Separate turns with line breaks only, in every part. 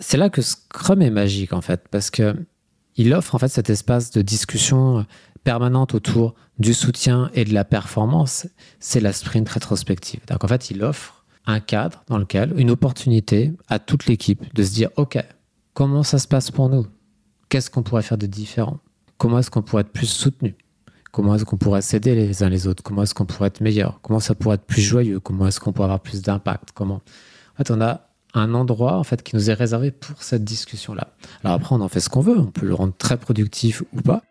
c'est là que Scrum est magique en fait, parce que il offre en fait cet espace de discussion permanente autour du soutien et de la performance. C'est la sprint rétrospective. Donc en fait, il offre un cadre dans lequel une opportunité à toute l'équipe de se dire ok, comment ça se passe pour nous? Qu'est-ce qu'on pourrait faire de différent? Comment est-ce qu'on pourrait être plus soutenu? Comment est-ce qu'on pourrait s'aider les uns les autres? Comment est-ce qu'on pourrait être meilleur? Comment ça pourrait être plus joyeux? Comment est-ce qu'on pourrait avoir plus d'impact? Comment? En fait, on a un endroit en fait qui nous est réservé pour cette discussion-là. Alors après, on en fait ce qu'on veut. On peut le rendre très productif ou pas.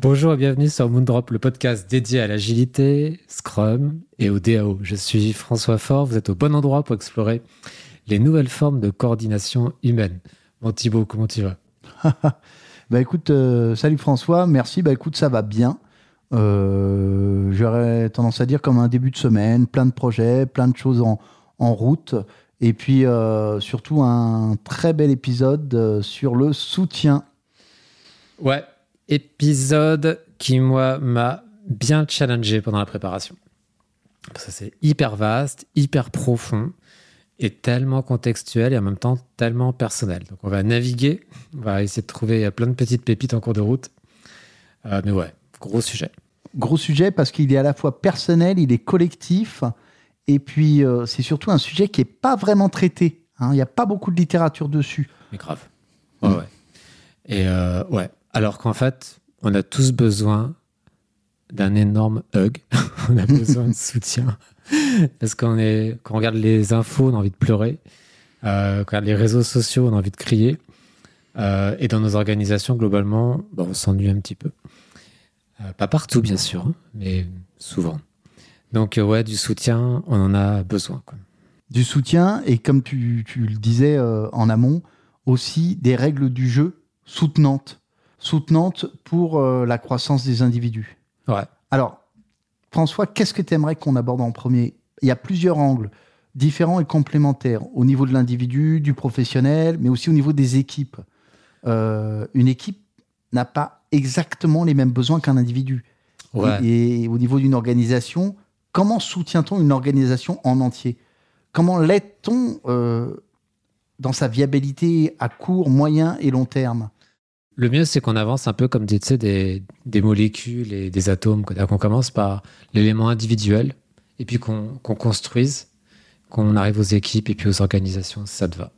Bonjour et bienvenue sur Moondrop, le podcast dédié à l'agilité, Scrum et au DAO. Je suis François Fort, vous êtes au bon endroit pour explorer les nouvelles formes de coordination humaine. Bon Thibaut, comment tu vas?
Bah écoute, euh, salut François, merci. Bah écoute, ça va bien. Euh, j'aurais tendance à dire comme un début de semaine, plein de projets, plein de choses en, en route. Et puis euh, surtout un très bel épisode sur le soutien.
Ouais, épisode qui, moi, m'a bien challengé pendant la préparation. Parce que c'est hyper vaste, hyper profond et tellement contextuel et en même temps tellement personnel. Donc on va naviguer, on va essayer de trouver plein de petites pépites en cours de route. Euh, mais ouais, gros sujet.
Gros sujet parce qu'il est à la fois personnel, il est collectif, et puis euh, c'est surtout un sujet qui n'est pas vraiment traité. Hein. Il n'y a pas beaucoup de littérature dessus.
Mais grave. Ouais, ouais. Et euh, ouais, alors qu'en fait, on a tous besoin d'un énorme hug. on a besoin de soutien. Parce qu'on est, quand on regarde les infos, on a envie de pleurer. Euh, quand on regarde les réseaux sociaux, on a envie de crier. Euh, et dans nos organisations, globalement, bon, on s'ennuie un petit peu. Euh, pas partout, bien sûr, hein, mais souvent. Donc, ouais, du soutien, on en a besoin. Quoi.
Du soutien, et comme tu, tu le disais en amont, aussi des règles du jeu soutenantes soutenante pour la croissance des individus.
Ouais.
Alors, François, qu'est-ce que tu aimerais qu'on aborde en premier? Il y a plusieurs angles différents et complémentaires au niveau de l'individu, du professionnel, mais aussi au niveau des équipes. Euh, une équipe n'a pas exactement les mêmes besoins qu'un individu.
Ouais.
Et, et au niveau d'une organisation, comment soutient-on une organisation en entier? Comment l'aide-t-on euh, dans sa viabilité à court, moyen et long terme?
Le mieux, c'est qu'on avance un peu comme des, tu sais, des, des molécules et des atomes. Qu'on commence par l'élément individuel et puis qu'on construise, qu'on arrive aux équipes et puis aux organisations. Ça te va.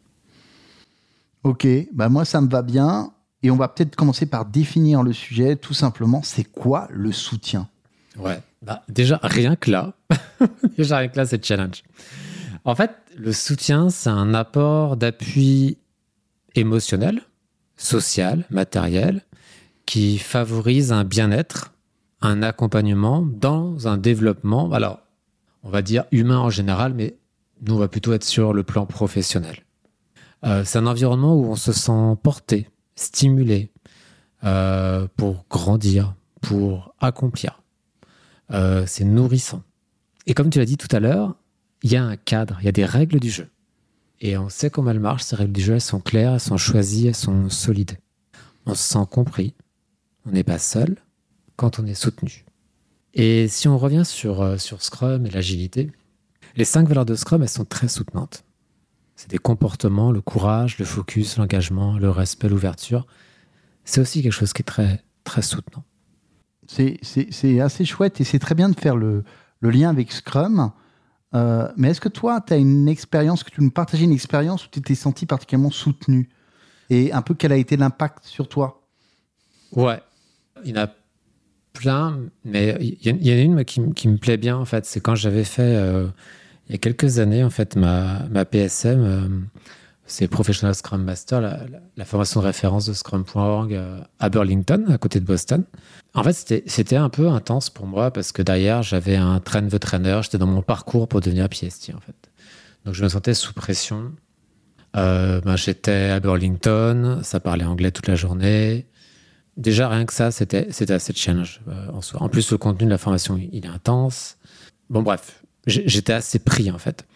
Ok, bah moi ça me va bien. Et on va peut-être commencer par définir le sujet, tout simplement. C'est quoi le soutien?
Ouais. Bah, déjà, rien que là, déjà rien que là, c'est challenge. En fait, le soutien, c'est un apport d'appui émotionnel, social, matériel, qui favorise un bien-être, un accompagnement dans un développement, alors, on va dire humain en général, mais nous, on va plutôt être sur le plan professionnel. Euh, c'est un environnement où on se sent porté, stimulé euh, pour grandir, pour accomplir. Euh, c'est nourrissant. Et comme tu l'as dit tout à l'heure, il y a un cadre, il y a des règles du jeu. Et on sait comment elles marchent, ces règles du jeu, elles sont claires, elles sont choisies, elles sont solides. On se sent compris, on n'est pas seul quand on est soutenu. Et si on revient sur, euh, sur Scrum et l'agilité, les cinq valeurs de Scrum, elles sont très soutenantes. C'est des comportements, le courage, le focus, l'engagement, le respect, l'ouverture. C'est aussi quelque chose qui est très, très soutenant.
C'est- assez chouette et c'est très bien de faire le, le lien avec Scrum. Euh, mais est-ce que toi, tu as une expérience, que tu nous partager une expérience où tu t'es senti particulièrement soutenu? Et un peu quel a été l'impact sur toi?
Ouais, il y en a plein, mais il y, en- a une qui, me plaît bien, en fait. C'est quand j'avais fait, euh, il y a quelques années, en fait, ma, ma PSM, euh, c'est Professional Scrum Master, la, formation de référence de Scrum.org euh, à Burlington, à côté de Boston. En fait, c'était- un peu intense pour moi parce que derrière, j'avais un train the trainer, j'étais dans mon parcours pour devenir PST, en fait. Donc, je me sentais sous pression. Ben, j'étais à Burlington, ça parlait anglais toute la journée. Déjà, rien que ça, c'était assez challenge euh, en soi. En plus, le contenu de la formation, il est intense. Bon, bref, j'étais assez pris en fait.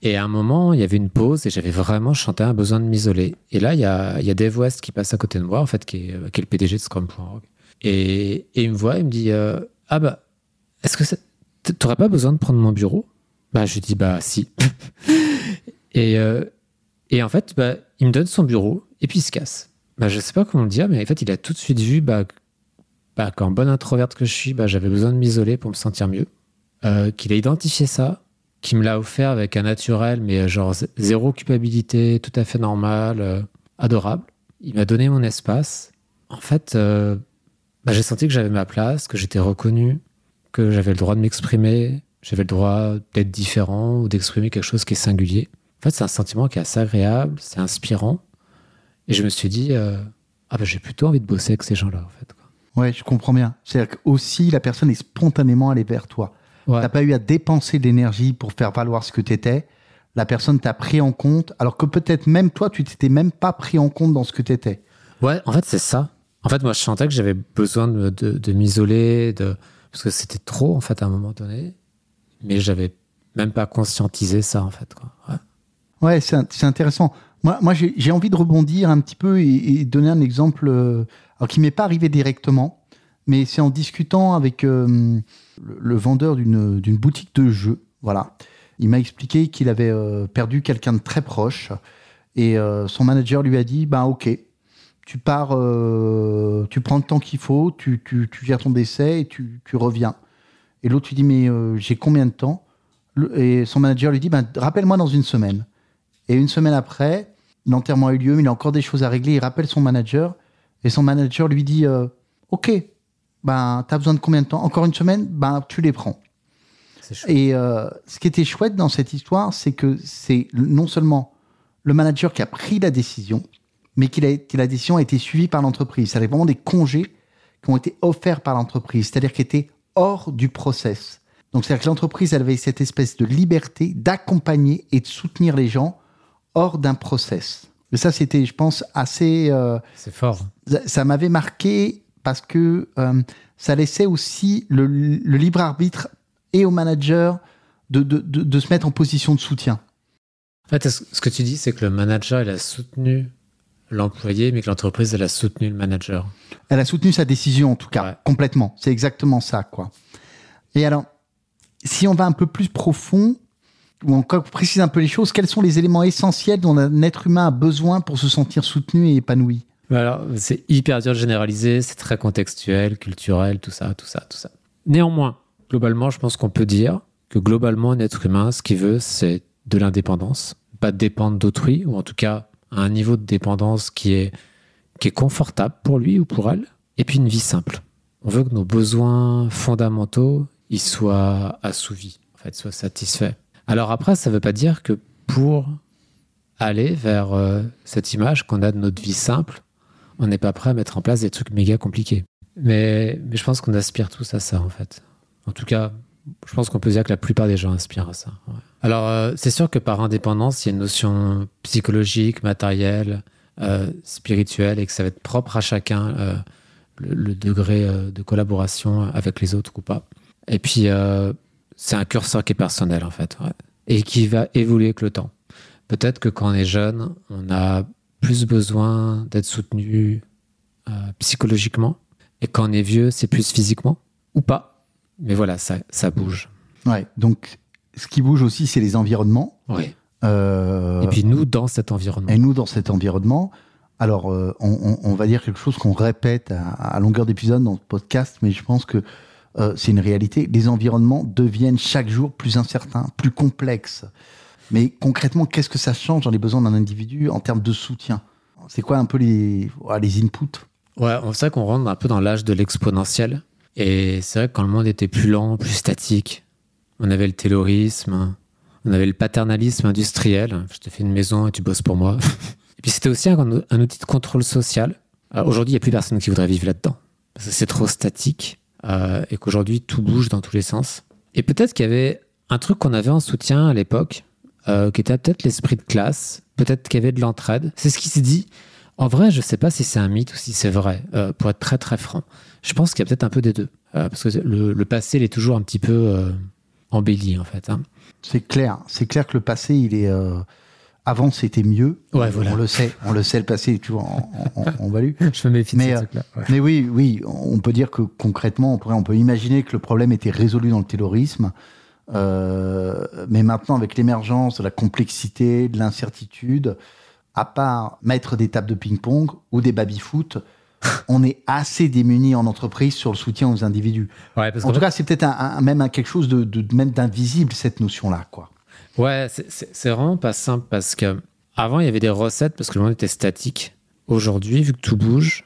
Et à un moment, il y avait une pause et j'avais vraiment chanté un besoin de m'isoler. Et là, il y a, il Dave West qui passe à côté de moi, en fait, qui est, euh, le PDG de Scrum.org. Et, il me voit, il me dit euh, Ah bah, est-ce que t'aurais pas besoin de prendre mon bureau? Bah, je dis Bah, si. et, et en fait, bah, il me donne son bureau et puis il se casse. Bah, je sais pas comment le dire, mais en fait, il a tout de suite vu bah, bah, qu'en bonne introverte que je suis, bah, j'avais besoin de m'isoler pour me sentir mieux. Euh, qu'il a identifié ça, qu'il me l'a offert avec un naturel, mais genre zéro culpabilité, tout à fait normal, adorable. Il m'a donné mon espace. En fait, bah, j'ai senti que j'avais ma place, que j'étais reconnu, que j'avais le droit de m'exprimer, j'avais le droit d'être différent ou d'exprimer quelque chose qui est singulier. En fait, c'est un sentiment qui est assez agréable, c'est inspirant. Et je me suis dit, euh, ah ben j'ai plutôt envie de bosser avec ces gens-là, en fait.
Quoi. Ouais, je comprends bien. C'est-à-dire aussi la personne est spontanément allée vers toi. Tu n'as pas eu à dépenser de l'énergie pour faire valoir ce que tu étais. La personne t'a pris en compte, alors que peut-être même toi, tu t'étais même pas pris en compte dans ce que tu étais.
Ouais, en fait, c'est ça. En fait, moi, je sentais que j'avais besoin de, de, m'isoler, de... parce que c'était trop, en fait, à un moment donné. Mais j'avais même pas conscientisé ça, en fait. Quoi.
Ouais, ouais c'est intéressant. Moi, j'ai envie de rebondir un petit peu et, donner un exemple euh, qui m'est pas arrivé directement, mais c'est en discutant avec euh, le, vendeur d'une boutique de jeux. Voilà. Il m'a expliqué qu'il avait euh, perdu quelqu'un de très proche et son manager lui a dit bah, Ok, tu pars, tu prends le temps qu'il faut, tu, gères ton décès et tu, tu reviens. Et l'autre lui dit mais j'ai combien de temps? Et son manager lui dit ben, rappelle-moi dans une semaine. Et une semaine après, l'enterrement a eu lieu, mais il a encore des choses à régler. Il rappelle son manager et son manager lui dit euh, ok, ben as besoin de combien de temps? Encore une semaine? Ben tu les prends. Et ce qui était chouette dans cette histoire, c'est que c'est non seulement le manager qui a pris la décision, mais que la décision a été suivie par l'entreprise. C'est vraiment des congés qui ont été offerts par l'entreprise, c'est-à-dire qui étaient hors du process. Donc, c'est-à-dire que l'entreprise avait cette espèce de liberté d'accompagner et de soutenir les gens hors d'un process. Et ça, c'était, je pense, assez.
Euh, c'est fort.
Ça, m'avait marqué parce que euh, ça laissait aussi le, libre arbitre et au manager de, de, de, se mettre en position de soutien.
En fait, ce que tu dis, c'est que le manager, il a soutenu l'employé, mais que l'entreprise, elle a soutenu le manager.
Elle a soutenu sa décision, en tout cas, complètement. C'est exactement ça, quoi. Et alors, si on va un peu plus profond, ou encore précise un peu les choses, quels sont les éléments essentiels dont un être humain a besoin pour se sentir soutenu et épanoui
bah Alors, c'est hyper dur de généraliser, c'est très contextuel, culturel, tout ça, tout ça, tout ça. Néanmoins, globalement, je pense qu'on peut dire que globalement, un être humain, ce qu'il veut, c'est de l'indépendance, pas dépendre d'autrui, ou en tout cas un niveau de dépendance qui est, qui est confortable pour lui ou pour elle, et puis une vie simple. On veut que nos besoins fondamentaux ils soient assouvis, en fait, soient satisfaits. Alors après, ça ne veut pas dire que pour aller vers euh, cette image qu'on a de notre vie simple, on n'est pas prêt à mettre en place des trucs méga compliqués. Mais, je pense qu'on aspire tous à ça, en fait. En tout cas, je pense qu'on peut dire que la plupart des gens aspirent à ça. Alors, euh, c'est sûr que par indépendance, il y a une notion psychologique, matérielle, euh, spirituelle, et que ça va être propre à chacun, euh, le, degré de collaboration avec les autres ou pas. Et puis, c'est un curseur qui est personnel, en fait, et qui va évoluer avec le temps. Peut-être que quand on est jeune, on a plus besoin d'être soutenu psychologiquement, et quand on est vieux, c'est plus physiquement, ou pas mais voilà, ça, ça bouge.
Ouais, donc ce qui bouge aussi, c'est les environnements.
Oui. Euh, et puis nous, dans cet environnement.
Et nous, dans cet environnement. Alors, euh, on, va dire quelque chose qu'on répète à, longueur d'épisode dans le podcast, mais je pense que euh, c'est une réalité. Les environnements deviennent chaque jour plus incertains, plus complexes. Mais concrètement, qu'est-ce que ça change dans les besoins d'un individu en termes de soutien? C'est quoi un peu les, les inputs?
Ouais, c'est vrai qu'on rentre un peu dans l'âge de l'exponentiel. Et c'est vrai que quand le monde était plus lent, plus statique, on avait le taylorisme, on avait le paternalisme industriel. Je te fais une maison et tu bosses pour moi. et puis c'était aussi un, outil de contrôle social. Euh, aujourd'hui, il n'y a plus personne qui voudrait vivre là-dedans. Parce que c'est trop statique euh, et qu'aujourd'hui, tout bouge dans tous les sens. Et peut-être qu'il y avait un truc qu'on avait en soutien à l'époque, euh, qui était peut-être l'esprit de classe, peut-être qu'il y avait de l'entraide. C'est ce qui s'est dit. En vrai, je ne sais pas si c'est un mythe ou si c'est vrai, pour être très très franc. Je pense qu'il y a peut-être un peu des deux. Euh, parce que le, passé, il est toujours un petit peu euh, embelli, en fait. Hein.
C'est clair. C'est clair que le passé, il est. Avant c'était mieux.
Ouais, voilà.
On le sait, on le sait, le passé est toujours en, en, en value.
Je me méfie de
Mais,
ce
euh,
truc-là. ouais.
Mais oui, oui, on peut dire que concrètement, on, pourrait, on peut imaginer que le problème était résolu dans le terrorisme. Euh, mais maintenant, avec l'émergence de la complexité, de l'incertitude, à part mettre des tables de ping-pong ou des baby-foot, on est assez démuni en entreprise sur le soutien aux individus.
Ouais, parce
En tout
fait-
cas, c'est peut-être un, un- même un- quelque chose de, de même d'invisible cette notion-là, quoi.
Ouais, c'est- vraiment pas simple parce que avant il y avait des recettes parce que le monde était statique. Aujourd'hui, vu que tout bouge,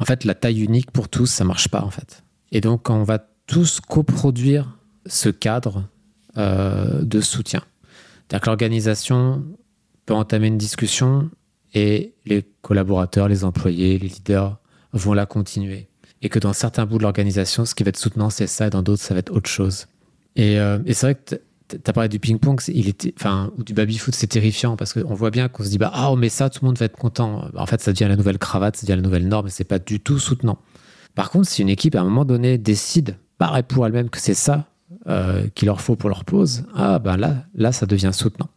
en fait, la taille unique pour tous, ça marche pas en fait. Et donc, on va tous coproduire ce cadre euh, de soutien, c'est-à-dire que l'organisation peut entamer une discussion et les collaborateurs, les employés, les leaders vont la continuer. Et que dans certains bouts de l'organisation, ce qui va être soutenant, c'est ça, et dans d'autres, ça va être autre chose. Et, euh, et c'est vrai que t'as parlé du ping-pong, ou du baby-foot, c'est terrifiant parce qu'on voit bien qu'on se dit, bah, ah, on met ça, tout le monde va être content. En fait, ça devient la nouvelle cravate, ça devient la nouvelle norme, et c'est pas du tout soutenant. Par contre, si une équipe, à un moment donné, décide, par et pour elle-même, que c'est ça euh, qu'il leur faut pour leur pause, ah, ben là, là, ça devient soutenant.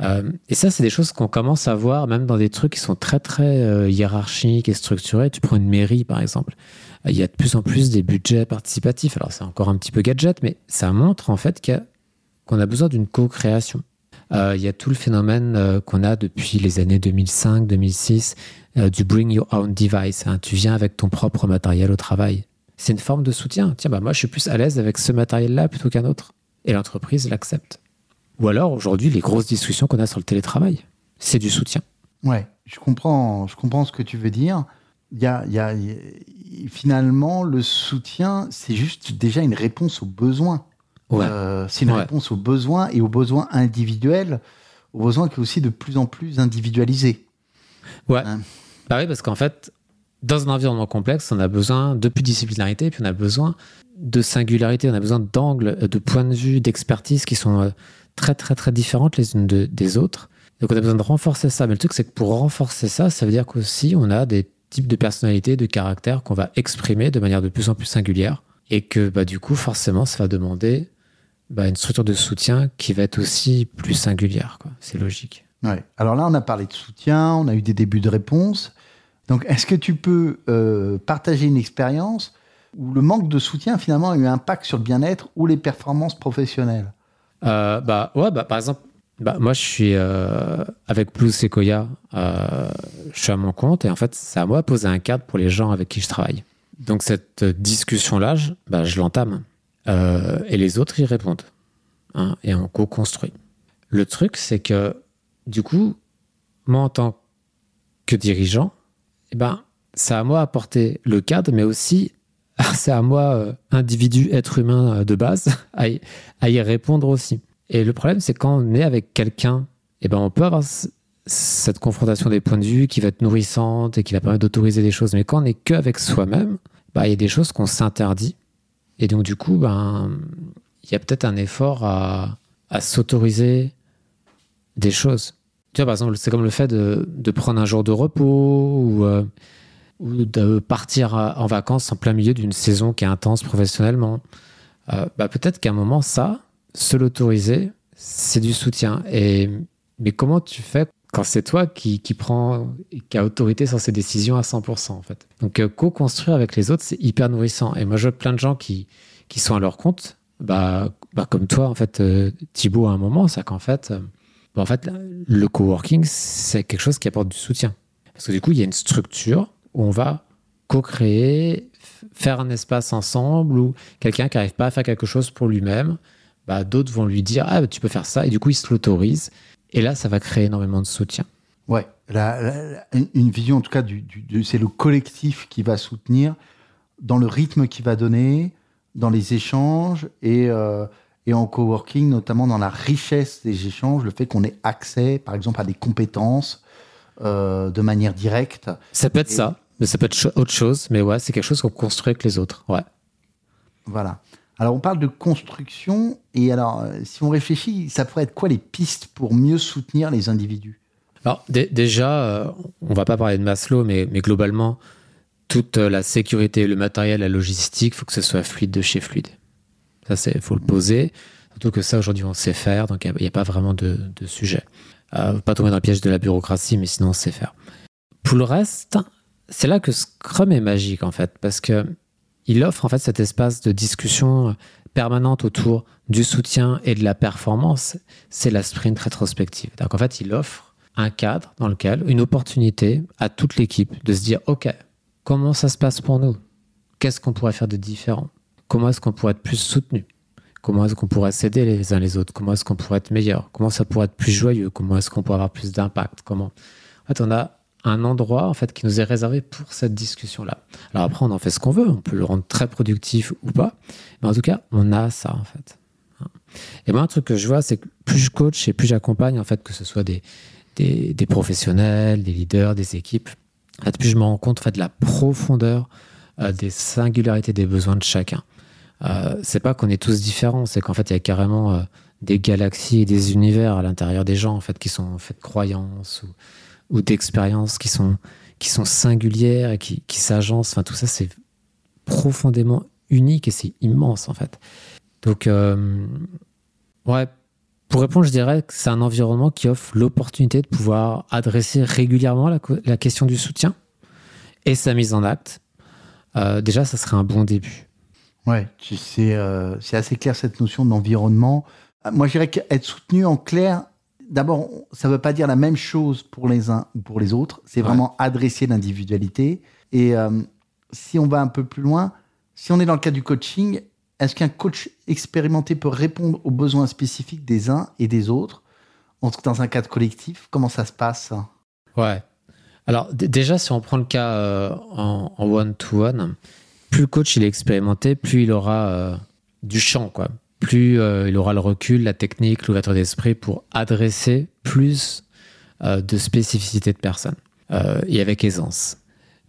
Euh, et ça, c'est des choses qu'on commence à voir même dans des trucs qui sont très, très euh, hiérarchiques et structurés. Tu prends une mairie, par exemple. Il y a de plus en plus des budgets participatifs. Alors, c'est encore un petit peu gadget, mais ça montre en fait qu'il y a- qu'on a besoin d'une co-création. Euh, il y a tout le phénomène euh, qu'on a depuis les années 2005-2006 euh, du bring your own device. hein. Tu viens avec ton propre matériel au travail. C'est une forme de soutien. Tiens, bah, moi, je suis plus à l'aise avec ce matériel-là plutôt qu'un autre. Et l'entreprise l'accepte. Ou alors, aujourd'hui, les grosses discussions qu'on a sur le télétravail, c'est du soutien.
Ouais, je comprends, je comprends ce que tu veux dire. Y a, y y a- finalement, le soutien, c'est juste déjà une réponse aux besoins.
Ouais.
Euh, c'est une
Ouais.
réponse aux besoins et aux besoins individuels, aux besoins qui est aussi de plus en plus individualisés.
Ouais.
Hein.
Bah oui, parce qu'en fait, dans un environnement complexe, on a besoin de pluridisciplinarité, puis on a besoin de singularité, on a besoin d'angles, de points de vue, d'expertise qui sont euh, très, très, très différentes les unes de- des autres. Donc on a besoin de renforcer ça. Mais le truc, c'est que pour renforcer ça, ça veut dire qu'aussi, on a des types de personnalités, de caractères qu'on va exprimer de manière de plus en plus singulière. Et que bah, du coup, forcément, ça va demander bah, une structure de soutien qui va être aussi plus singulière. quoi. C'est logique.
Ouais. Alors là, on a parlé de soutien, on a eu des débuts de réponse. Donc, est-ce que tu peux euh, partager une expérience où le manque de soutien, finalement, a eu un impact sur le bien-être ou les performances professionnelles?
Euh, bah ouais, bah par exemple, bah moi je suis euh, avec Blue Sequoia, je suis à mon compte et en fait c'est à moi de poser un cadre pour les gens avec qui je travaille. Donc cette discussion là, je, bah, je l'entame Euh, et les autres y répondent hein, et on co-construit. Le truc c'est que du coup, moi en tant que dirigeant, eh ben c'est à moi d'apporter le cadre, mais aussi c'est à moi, euh, individu, être humain euh, de base, à y, répondre aussi. Et le problème, c'est quand on est avec quelqu'un, eh ben, on peut avoir cette confrontation des points de vue qui va être nourrissante et qui va permettre d'autoriser des choses. Mais quand on n'est qu'avec soi-même, bah, il y a des choses qu'on s'interdit. Et donc, du coup, ben, il y a peut-être un effort à, à s'autoriser des choses. Tu vois, par exemple, c'est comme le fait de, de prendre un jour de repos ou, euh, ou de partir en vacances en plein milieu d'une saison qui est intense professionnellement. Euh, bah, peut-être qu'à un moment, ça, se l'autoriser, c'est du soutien. Et, mais comment tu fais quand c'est toi qui, qui prend, qui a autorité sur ces décisions à 100% en fait Donc, euh, co-construire avec les autres, c'est hyper nourrissant. Et moi, je vois plein de gens qui, qui sont à leur compte, bah, bah, comme toi, en fait, euh, Thibaut, à un moment, c'est qu'en fait, euh, bah, en fait, le coworking, c'est quelque chose qui apporte du soutien. Parce que du coup, il y a une structure où on va co-créer, faire un espace ensemble, ou quelqu'un qui n'arrive pas à faire quelque chose pour lui-même, bah, d'autres vont lui dire Ah, bah, tu peux faire ça, et du coup, il se l'autorise. Et là, ça va créer énormément de soutien.
Ouais, la- la- la- une vision en tout cas, du, c'est le collectif qui va soutenir dans le rythme qu'il va donner, dans les échanges et, euh, et en coworking, notamment dans la richesse des échanges, le fait qu'on ait accès, par exemple, à des compétences euh, de manière directe.
Ça peut être
Et-
ça, mais ça peut être autre chose, mais ouais, c'est quelque chose qu'on construit avec les autres. Ouais.
Voilà. Alors, on parle de construction, et alors, euh, si on réfléchit, ça pourrait être quoi les pistes pour mieux soutenir les individus?
Alors, dé- déjà, euh, on va pas parler de Maslow, mais, mais globalement, toute euh, la sécurité, le matériel, la logistique, il faut que ce soit fluide de chez fluide. Ça, c'est faut le poser. Surtout que ça, aujourd'hui, on sait faire, donc il n'y a, pas vraiment de, de sujet. Euh, pas tomber dans le piège de la bureaucratie, mais sinon on sait faire. Pour le reste, c'est là que Scrum est magique en fait, parce que il offre en fait cet espace de discussion permanente autour du soutien et de la performance. C'est la sprint rétrospective. Donc en fait, il offre un cadre dans lequel une opportunité à toute l'équipe de se dire ok, comment ça se passe pour nous? Qu'est-ce qu'on pourrait faire de différent? Comment est-ce qu'on pourrait être plus soutenu? Comment est-ce qu'on pourrait s'aider les uns les autres? Comment est-ce qu'on pourrait être meilleur? Comment ça pourrait être plus joyeux? Comment est-ce qu'on pourrait avoir plus d'impact? Comment? En fait, on a un endroit en fait qui nous est réservé pour cette discussion-là. Alors après, on en fait ce qu'on veut, on peut le rendre très productif ou pas, mais en tout cas, on a ça en fait. Et moi, un truc que je vois, c'est que plus je coach et plus j'accompagne, en fait, que ce soit des, des, professionnels, des leaders, des équipes, en fait, plus je me rends compte en fait, de la profondeur euh, des singularités des besoins de chacun. Euh, c'est pas qu'on est tous différents, c'est qu'en fait, il y a carrément euh, des galaxies et des univers à l'intérieur des gens, en fait, qui sont faits de croyances ou, ou d'expériences qui sont, qui sont singulières et qui, qui s'agencent. Enfin, tout ça, c'est profondément unique et c'est immense, en fait. Donc, euh, ouais, pour répondre, je dirais que c'est un environnement qui offre l'opportunité de pouvoir adresser régulièrement la, question du soutien et sa mise en acte. Euh, déjà, ça serait un bon début.
Ouais, c'est euh, assez clair cette notion d'environnement. Moi, je dirais qu'être soutenu en clair, d'abord, ça ne veut pas dire la même chose pour les uns ou pour les autres. C'est vraiment adresser l'individualité. Et euh, si on va un peu plus loin, si on est dans le cas du coaching, est-ce qu'un coach expérimenté peut répondre aux besoins spécifiques des uns et des autres dans un cadre collectif? Comment ça se passe?
Ouais. Alors déjà, si on prend le cas euh, en one-to-one, plus le coach il est expérimenté, plus il aura euh, du champ, quoi plus euh, il aura le recul, la technique, l'ouverture d'esprit pour adresser plus euh, de spécificités de personnes euh, et avec aisance.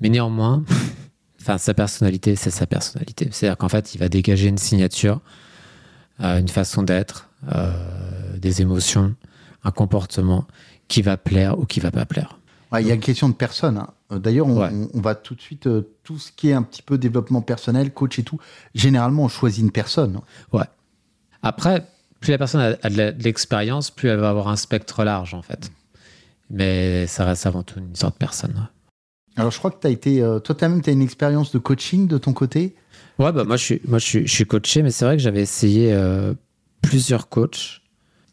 Mais néanmoins, enfin sa personnalité, c'est sa personnalité. C'est-à-dire qu'en fait, il va dégager une signature, une façon d'être, des émotions, un comportement qui va plaire ou qui va pas plaire.
il y a une question de personne. Hein. D'ailleurs, on, on, va tout de suite, tout ce qui est un petit peu développement personnel, coach et tout, généralement, on choisit une personne.
Ouais. Après, plus la personne a, de l'expérience, plus elle va avoir un spectre large, en fait. Mais ça reste avant tout une sorte de personne.
Alors, je crois que tu as été. Euh, toi, toi, même, tu as une expérience de coaching de ton côté?
Ouais, bah, moi, je suis, moi je, suis, coaché, mais c'est vrai que j'avais essayé euh, plusieurs coachs.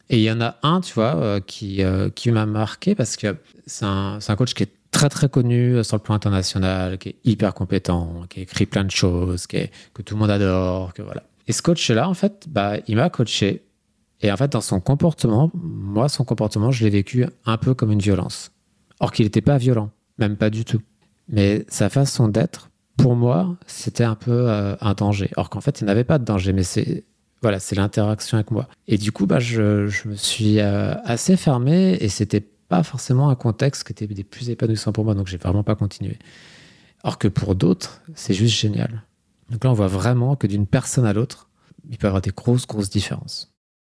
Et il y en a un, tu vois, euh, qui, qui m'a marqué parce que c'est un, un, coach qui est très, très connu sur le plan international, qui est hyper compétent, qui écrit plein de choses, qui que tout le monde adore, que voilà. Et ce coach-là, en fait, bah, il m'a coaché. Et en fait, dans son comportement, moi, son comportement, je l'ai vécu un peu comme une violence. Or qu'il n'était pas violent, même pas du tout. Mais sa façon d'être, pour moi, c'était un peu euh, un danger. Or qu'en fait, il n'avait pas de danger, mais c'est voilà, c'est l'interaction avec moi. Et du coup, bah, je, me suis euh, assez fermé et c'était pas forcément un contexte qui était des plus épanouissants pour moi, donc j'ai vraiment pas continué. Or que pour d'autres, c'est juste génial. Donc là, on voit vraiment que d'une personne à l'autre, il peut y avoir des grosses, grosses différences.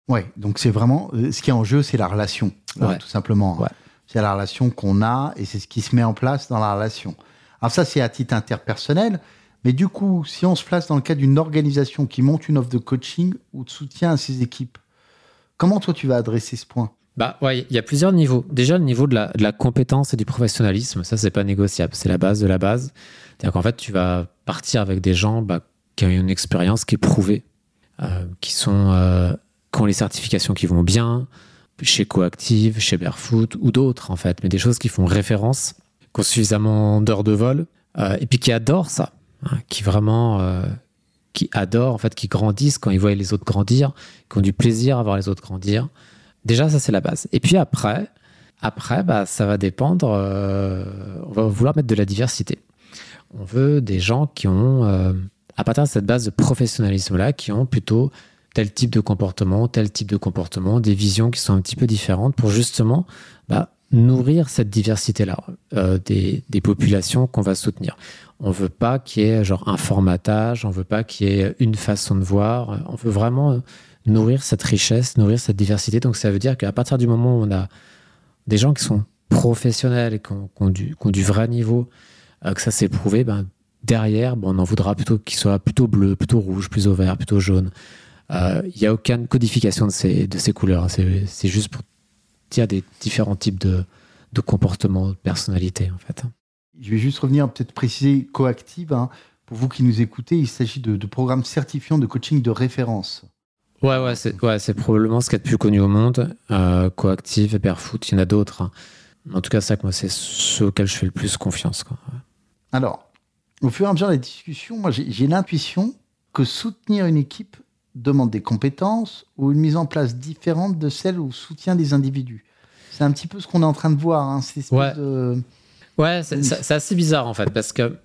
Oui, donc c'est vraiment. Euh, ce qui est en jeu, c'est la relation, tout simplement. Hein. C'est la relation qu'on a et c'est ce qui se met en place dans la relation. Alors, ça, c'est à titre interpersonnel. Mais du coup, si on se place dans le cadre d'une organisation qui monte une offre de coaching ou de soutien à ses équipes, comment toi tu vas adresser ce point?
Bah ouais, il y a plusieurs niveaux. Déjà, le niveau de la, de la compétence et du professionnalisme, ça, c'est pas négociable. C'est la base de la base. C'est-à-dire qu'en fait, tu vas partir avec des gens bah, qui ont une expérience qui est prouvée, euh, qui, sont, euh, ont les certifications qui vont bien, chez Coactive, chez Barefoot ou d'autres, en fait, mais des choses qui font référence, qui ont suffisamment d'heures de vol, euh, et puis qui adorent ça, hein, qui vraiment. qui adorent, en fait, qui grandissent quand ils voient les autres grandir, qui ont du plaisir à voir les autres grandir. Déjà, ça, c'est la base. Et puis après, après bah, ça va dépendre. on va vouloir mettre de la diversité on veut des gens qui ont, euh, à partir de cette base de professionnalisme-là, qui ont plutôt tel type de comportement, tel type de comportement, des visions qui sont un petit peu différentes pour justement bah, nourrir cette diversité-là euh, des, populations qu'on va soutenir. On veut pas qu'il y ait genre un formatage, on veut pas qu'il y ait une façon de voir, on veut vraiment nourrir cette richesse, nourrir cette diversité. Donc ça veut dire qu'à partir du moment où on a des gens qui sont professionnels et qui ont du vrai niveau, euh, que ça s'est prouvé, ben, derrière, on en voudra plutôt qu'il soit plutôt bleu, plutôt rouge, plutôt vert, plutôt jaune. Il euh, n'y a aucune codification de ces, de ces couleurs. C'est juste pour dire des différents types de, de comportements, de personnalités, en fait.
Je vais juste revenir, peut-être préciser coactive. Hein. Pour vous qui nous écoutez, il s'agit de, programmes certifiants de coaching de référence.
Ouais, ouais, c'est ouais, probablement ce qu'il y a de plus connu au monde. Euh, coactive, Barefoot, il y en a d'autres. Hein. En tout cas, ça, moi, c'est ceux auxquels je fais le plus confiance. Quoi.
Alors, au fur et à mesure des discussions, moi, j'ai l'intuition que soutenir une équipe demande des compétences ou une mise en place différente de celle où soutient des individus. C'est un petit peu ce qu'on est en train de voir. Hein,
ouais, ouais c'est assez bizarre en fait, parce que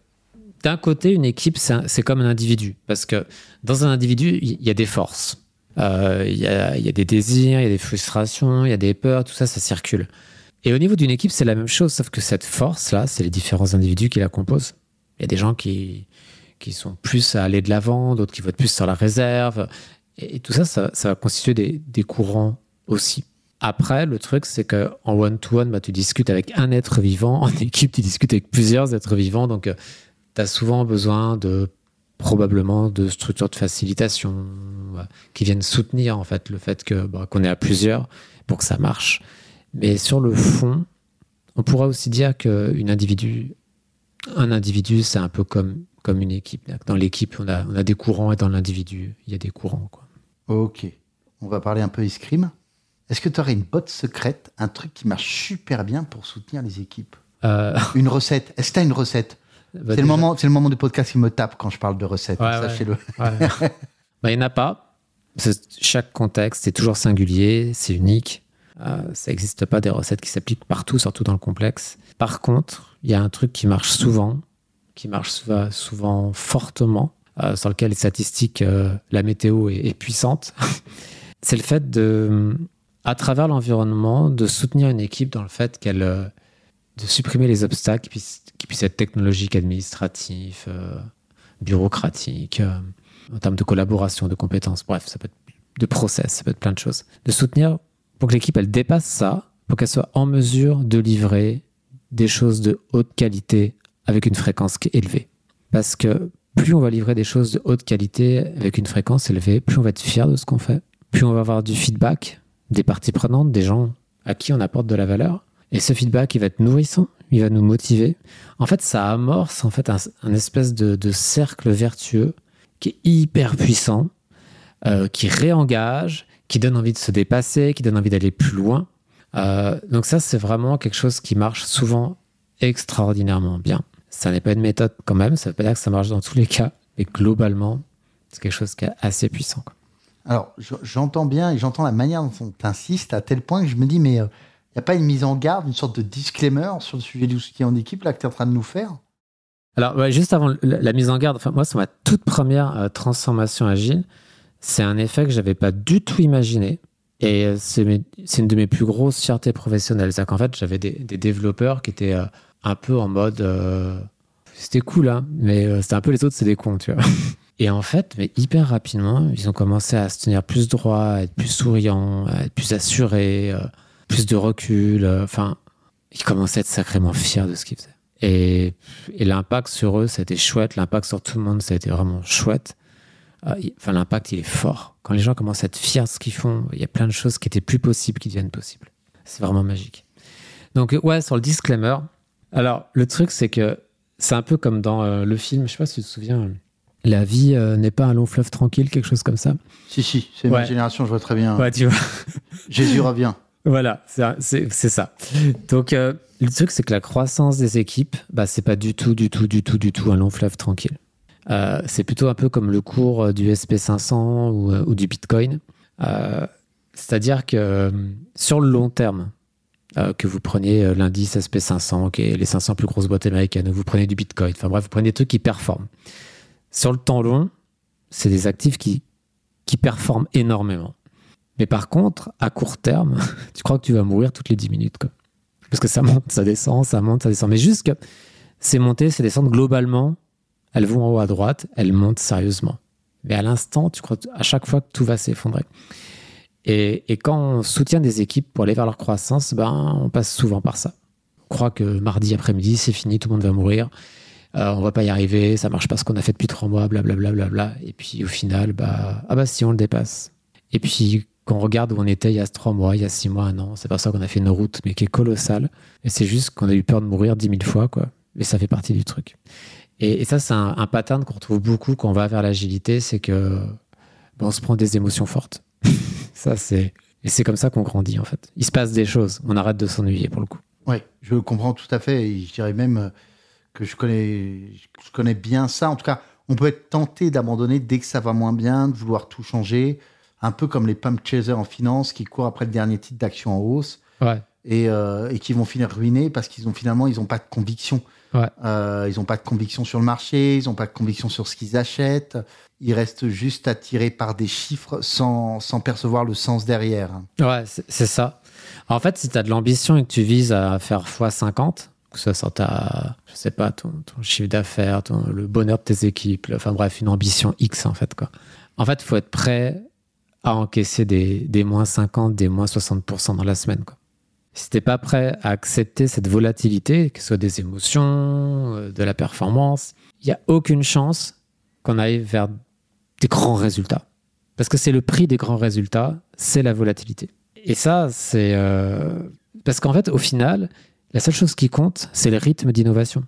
d'un côté, une équipe, c'est comme un individu. Parce que dans un individu, il y a des forces. Euh, il y, a, y, a, des désirs, il y a des frustrations, il y a des peurs, tout ça, ça circule. Et au niveau d'une équipe, c'est la même chose, sauf que cette force-là, c'est les différents individus qui la composent. Il y a des gens qui, qui sont plus à aller de l'avant, d'autres qui être plus sur la réserve. Et, tout ça, ça, va constituer des, des, courants aussi. Après, le truc, c'est qu'en one-to-one, bah, tu discutes avec un être vivant. En équipe, tu discutes avec plusieurs êtres vivants. Donc, euh, tu as souvent besoin de probablement de structures de facilitation qui viennent soutenir en fait le fait que bah, qu'on est à plusieurs pour que ça marche. Mais sur le fond, on pourrait aussi dire qu'un individu, un individu, c'est un peu comme comme une équipe. Dans l'équipe, on a, on a des courants et dans l'individu, il y a des courants. Quoi.
Ok. On va parler un peu escrime. Est-ce que tu aurais une botte secrète, un truc qui marche super bien pour soutenir les équipes euh. Une recette Est-ce que tu as une recette bah, c'est, le moment, le moment du podcast qui me tape quand je parle de recettes, sachez-le.
Bah, il n'y en a pas. Chaque contexte est toujours singulier, c'est unique. Euh, ça n'existe pas des recettes qui s'appliquent partout, surtout dans le complexe. Par contre, il y a un truc qui marche souvent, qui marche souvent, fortement, euh, sur lequel les statistiques, euh, la météo est, puissante. c'est le fait de, à travers l'environnement, de soutenir une équipe dans le fait qu'elle, de supprimer les obstacles qui puissent être technologiques, administratifs, bureaucratiques, en termes de collaboration, de compétences, bref, ça peut être de process, ça peut être plein de choses. De soutenir pour que l'équipe elle dépasse ça, pour qu'elle soit en mesure de livrer des choses de haute qualité avec une fréquence élevée. Parce que plus on va livrer des choses de haute qualité avec une fréquence élevée, plus on va être fier de ce qu'on fait, plus on va avoir du feedback des parties prenantes, des gens à qui on apporte de la valeur. Et ce feedback, il va être nourrissant, il va nous motiver. En fait, ça amorce en fait un, espèce de, cercle vertueux qui est hyper puissant, euh, qui réengage, qui donne envie de se dépasser, qui donne envie d'aller plus loin. Euh, donc ça, c'est vraiment quelque chose qui marche souvent extraordinairement bien. Ça n'est pas une méthode quand même, ça ne veut pas dire que ça marche dans tous les cas, mais globalement, c'est quelque chose qui est assez puissant.
Alors, j'entends bien et j'entends la manière dont tu insistes à tel point que je me dis, mais il euh, n'y a pas une mise en garde, une sorte de disclaimer sur le sujet du soutien en équipe là que tu es en train de nous faire?
Alors, juste avant la, mise en garde, enfin, moi, c'est ma toute première euh, transformation agile c'est un effet que j'avais pas du tout imaginé. Et euh, c'est une de mes plus grosses fiertés professionnelles. C'est-à-dire qu'en fait, j'avais des, développeurs qui étaient euh, un peu en mode. Euh, c'était cool, hein, mais c'était un peu les autres, c'est des cons, tu vois. Et en fait, mais hyper rapidement, ils ont commencé à se tenir plus droit, à être plus souriants, à être plus assurés, plus de recul. Enfin, ils commençaient à être sacrément fiers de ce qu'ils faisaient. Et, et l'impact sur eux, été chouette. L'impact sur tout le monde, été vraiment chouette. Ah, enfin, l'impact, il est fort. Quand les gens commencent à être fiers de ce qu'ils font, il y a plein de choses qui étaient plus possibles qui deviennent possibles. C'est vraiment magique. Donc, ouais, sur le disclaimer. Alors, le truc, c'est que c'est un peu comme dans euh, le film, je sais pas si tu te souviens, La vie euh, n'est pas un long fleuve tranquille, quelque chose comme ça.
Si, si, c'est ma génération, je vois très bien.
Ouais, tu vois.
Jésus revient.
Voilà, c'est ça. Donc, euh, le truc, c'est que la croissance des équipes, bah, c'est pas du tout, du tout, du tout, du tout un long fleuve tranquille. Euh, c'est plutôt un peu comme le cours euh, du SP500 euh, ou, du Bitcoin. C'est-à-dire que sur le long terme, que vous preniez l'indice SP500, qui est les 500 plus grosses boîtes américaines, ou vous prenez du Bitcoin, enfin bref, vous prenez des trucs qui performent. Sur le temps long, c'est des actifs qui, qui performent énormément. Mais par contre, à court terme, tu crois que tu vas mourir toutes les 10 minutes. Quoi. Parce que ça monte, ça descend, ça monte, ça descend. Mais juste que ces montées, ces descentes, globalement, elles vont en haut à droite, elles montent sérieusement. Mais à l'instant, tu crois à chaque fois que tout va s'effondrer. Et, quand on soutient des équipes pour aller vers leur croissance, ben, on passe souvent par ça. On croit que mardi après-midi, c'est fini, tout le monde va mourir, euh, on va pas y arriver, ça marche pas ce qu'on a fait depuis trois mois, blablabla. Bla, Et puis au final, bah, ah bah si, on le dépasse. Et puis qu'on regarde où on était il y a trois mois, il y a six mois, un an, c'est pas ça qu'on a fait une route, mais qui est colossale. Et c'est juste qu'on a eu peur de mourir dix mille fois, quoi. Et ça fait partie du truc. Et, ça, c'est un, pattern qu'on retrouve beaucoup quand on va vers l'agilité, c'est que ben, on se prend des émotions fortes. ça, c'est et c'est comme ça qu'on grandit en fait. Il se passe des choses, on arrête de s'ennuyer pour le coup.
Oui, je comprends tout à fait. Et je dirais même euh, que je connais, je connais bien ça. En tout cas, on peut être tenté d'abandonner dès que ça va moins bien, de vouloir tout changer. Un peu comme les pump chasers en finance qui courent après le dernier titre d'action en hausse.
Ouais.
Et, euh, et, qui vont finir ruinés parce qu'ils ont finalement ils n'ont pas de conviction.
Ouais.
Euh, ils n'ont pas de conviction sur le marché, ils n'ont pas de conviction sur ce qu'ils achètent. Ils restent juste attirés par des chiffres sans, sans percevoir le sens derrière.
Ouais, c'est ça. En fait, si tu as de l'ambition et que tu vises à faire x50, que ce soit ta, je sais pas, ton, chiffre d'affaires, le bonheur de tes équipes, enfin bref, une ambition X en fait. Quoi. En fait, il faut être prêt à encaisser des, des moins 50, des moins 60% dans la semaine. Quoi. Si t'es pas prêt à accepter cette volatilité, que ce soit des émotions, euh, de la performance, il n'y a aucune chance qu'on aille vers des grands résultats. Parce que c'est le prix des grands résultats, c'est la volatilité. Et ça, c'est... Euh, parce qu'en fait, au final, la seule chose qui compte, c'est le rythme d'innovation.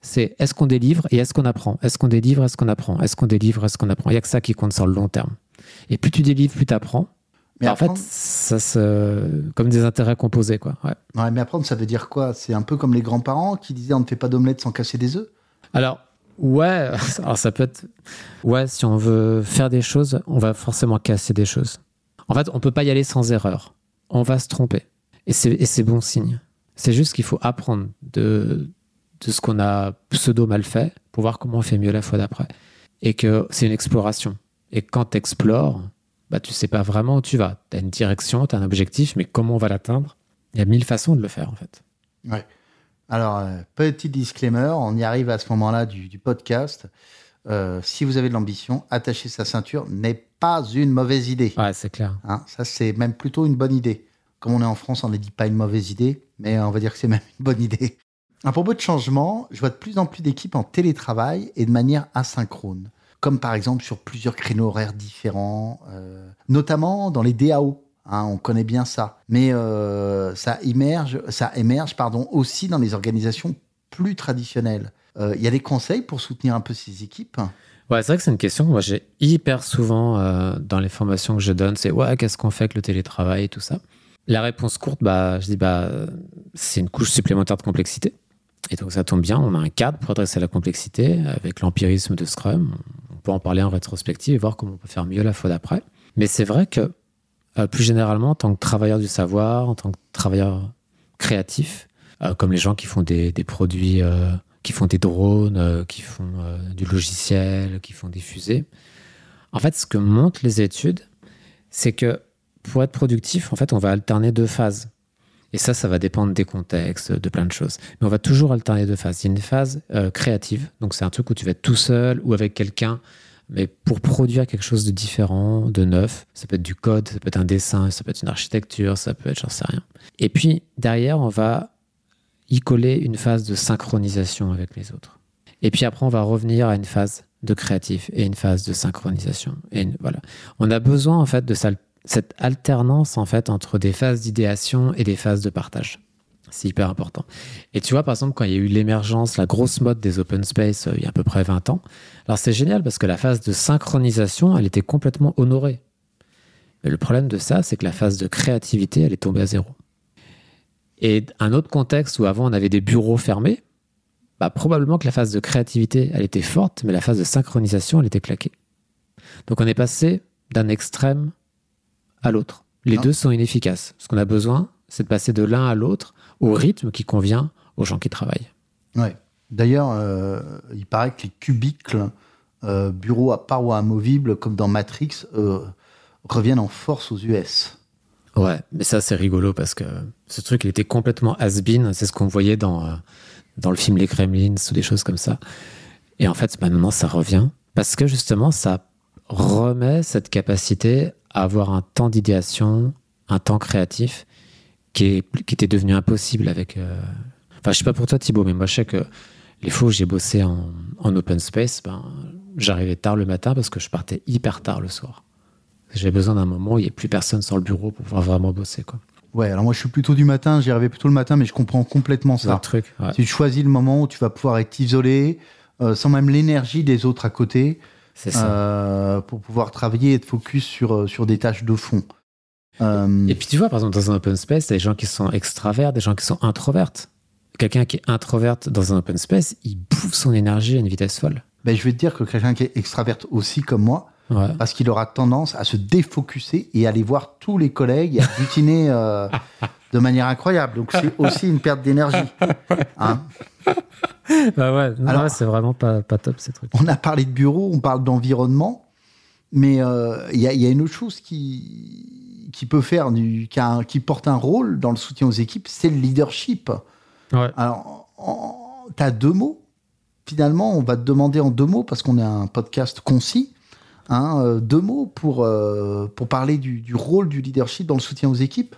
C'est est-ce qu'on délivre et est-ce qu'on apprend? Est-ce qu'on délivre, est-ce qu'on apprend? Est-ce qu'on délivre, est-ce qu'on apprend? Il n'y a que ça qui compte sur le long terme. Et plus tu délivres, plus tu apprends. Mais en fait, ça se... comme des intérêts composés. Quoi.
Ouais. mais apprendre, ça veut dire quoi? C'est un peu comme les grands-parents qui disaient on ne fait pas d'omelette sans casser des œufs?
Alors, ouais, alors ça peut être. Ouais, si on veut faire des choses, on va forcément casser des choses. En fait, on ne peut pas y aller sans erreur. On va se tromper. Et c'est bon signe. C'est juste qu'il faut apprendre de, de ce qu'on a pseudo mal fait pour voir comment on fait mieux la fois d'après. Et que c'est une exploration. Et quand tu explores, bah, tu sais pas vraiment où tu vas. Tu as une direction, tu as un objectif, mais comment on va l'atteindre? Il y a mille façons de le faire, en fait.
Ouais. Alors, euh, petit disclaimer, on y arrive à ce moment-là du, podcast. Euh, si vous avez de l'ambition, attacher sa ceinture n'est pas une mauvaise idée.
Ouais, c'est clair.
Hein, ça, c'est même plutôt une bonne idée. Comme on est en France, on ne dit pas une mauvaise idée, mais on va dire que c'est même une bonne idée. À propos de changement, je vois de plus en plus d'équipes en télétravail et de manière asynchrone comme par exemple sur plusieurs créneaux horaires différents, euh, notamment dans les DAO. Hein, on connaît bien ça, mais euh, ça émerge, ça émerge pardon, aussi dans les organisations plus traditionnelles. Euh, il y a des conseils pour soutenir un peu ces équipes?
C'est vrai que c'est une question que j'ai hyper souvent dans les formations que je donne. C'est ouais, qu'est-ce qu'on fait avec le télétravail et tout ça? La réponse courte, bah, je dis bah, c'est une couche supplémentaire de complexité. Et donc ça tombe bien, on a un cadre pour adresser la complexité avec l'empirisme de Scrum peut en parler en rétrospective et voir comment on peut faire mieux la fois d'après. Mais c'est vrai que euh, plus généralement, en tant que travailleur du savoir, en tant que travailleur créatif, euh, comme les gens qui font des, produits, euh, qui font des drones, qui font du logiciel, qui font des fusées, en fait, ce que montrent les études, c'est que pour être productif, en fait, on va alterner deux phases. Et ça, ça va dépendre des contextes, de plein de choses. Mais on va toujours alterner deux phases. Il y a une phase euh, créative, donc c'est un truc où tu vas être tout seul ou avec quelqu'un, mais pour produire quelque chose de différent, de neuf. Ça peut être du code, ça peut être un dessin, ça peut être une architecture, ça peut être, j'en sais rien. Et puis derrière, on va y coller une phase de synchronisation avec les autres. Et puis après, on va revenir à une phase de créatif et une phase de synchronisation. Et voilà. On a besoin en fait de ça cette alternance en fait entre des phases d'idéation et des phases de partage. C'est hyper important. Et tu vois, par exemple, quand il y a eu l'émergence, la grosse mode des open space euh, il y a à peu près 20 ans, alors c'est génial parce que la phase de synchronisation, elle était complètement honorée. Mais le problème de ça, c'est que la phase de créativité, elle est tombée à zéro. Et un autre contexte où avant on avait des bureaux fermés, bah, probablement que la phase de créativité, elle était forte, mais la phase de synchronisation, elle était claquée. Donc on est passé d'un extrême à l'autre. Les deux sont inefficaces. Ce qu'on a besoin, c'est de passer de l'un à l'autre au rythme qui convient aux gens qui travaillent.
Ouais. D'ailleurs, euh, il paraît que les cubicles, euh, bureaux à parois amovibles, comme dans Matrix, euh, reviennent en force aux US.
Ouais, mais ça, c'est rigolo parce que ce truc, il était complètement has-been. C'est ce qu'on voyait dans, dans le film Les Kremlins ou des choses comme ça. Et en fait, maintenant, ça revient parce que justement, ça remet cette capacité avoir un temps d'idéation, un temps créatif qui, est, qui était devenu impossible avec. Euh... Enfin, je sais pas pour toi, Thibaut, mais moi, je sais que les fois où j'ai bossé en, en, open space, ben, j'arrivais tard le matin parce que je partais hyper tard le soir. J'ai besoin d'un moment où il n'y ait plus personne sur le bureau pour pouvoir vraiment bosser. Quoi.
Ouais, alors moi je suis plutôt du matin, j'y arrivais plutôt le matin, mais je comprends complètement ça.
truc. Ouais.
Tu choisis le moment où tu vas pouvoir être isolé, euh, sans même l'énergie des autres à côté, euh, pour pouvoir travailler et être focus sur, euh, sur des tâches de fond.
Euh... Et puis tu vois, par exemple, dans un open space, tu as des gens qui sont extraverts, des gens qui sont introvertes. Quelqu'un qui est introverte dans un open space, il bouffe son énergie à une vitesse folle.
Ben, je vais te dire que quelqu'un qui est extraverte aussi comme moi, parce qu'il aura tendance à se défocuser et aller voir tous les collègues et à butiner euh, de manière incroyable. Donc c'est aussi une perte d'énergie. Hein
bah ouais, Alors, c'est vraiment pas, pas top ces trucs.
On a parlé de bureau, on parle d'environnement, mais il euh, y, a, y, a une autre chose qui, qui peut faire, du, qui, a, qui porte un rôle dans le soutien aux équipes, c'est le leadership.
Ouais.
Alors, tu as deux mots. Finalement, on va te demander en deux mots, parce qu'on est un podcast concis, hein, euh, deux mots pour, euh, pour parler du, rôle du leadership dans le soutien aux équipes?